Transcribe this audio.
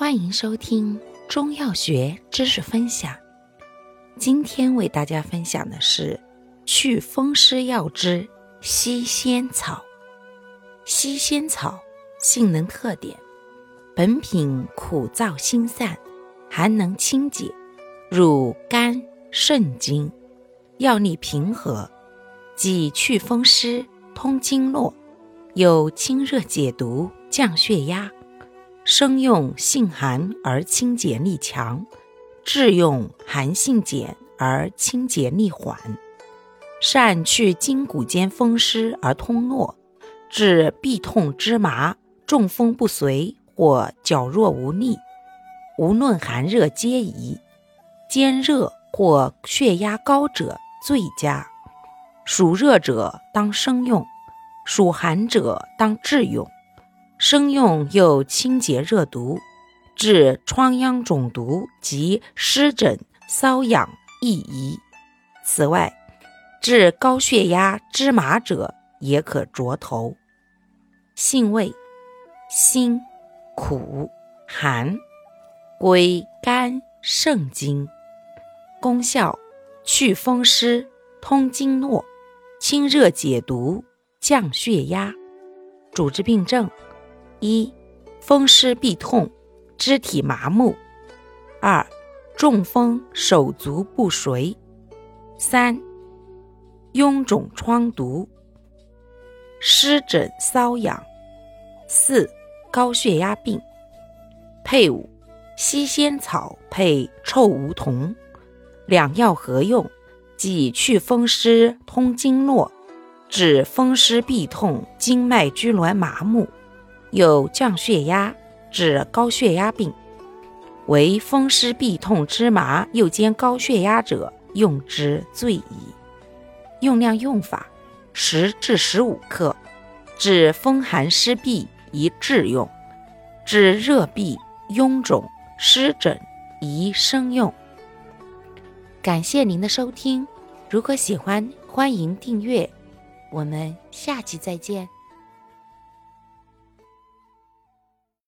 欢迎收听中药学知识分享。今天为大家分享的是祛风湿药之西仙草。西仙草性能特点：本品苦燥辛散，寒能清解，入肝肾经，药力平和，既祛风湿、通经络，有清热解毒、降血压。生用性寒而清洁力强，制用寒性减而清洁力缓，善去筋骨间风湿而通络，治痹痛肢麻、中风不遂或脚弱无力，无论寒热皆宜。兼热或血压高者最佳，属热者当生用，属寒者当制用。生用又清洁热毒，治疮疡肿毒及湿疹瘙痒亦宜。此外，治高血压芝麻者也可着头。性味：辛、苦、寒，归肝肾经。功效：祛风湿、通经络、清热解毒、降血压。主治病症。一、风湿痹痛、肢体麻木；二、中风、手足不遂；三、臃肿疮毒、湿疹瘙痒；四、高血压病。配伍：西仙草配臭梧桐，两药合用，即祛风湿、通经络，治风湿痹痛、经脉拘挛麻木。有降血压、治高血压病，为风湿痹痛之麻又兼高血压者用之最宜。用量用法：十至十五克，治风寒湿痹宜治用，治热痹、臃肿、湿疹宜生用。感谢您的收听，如果喜欢，欢迎订阅。我们下期再见。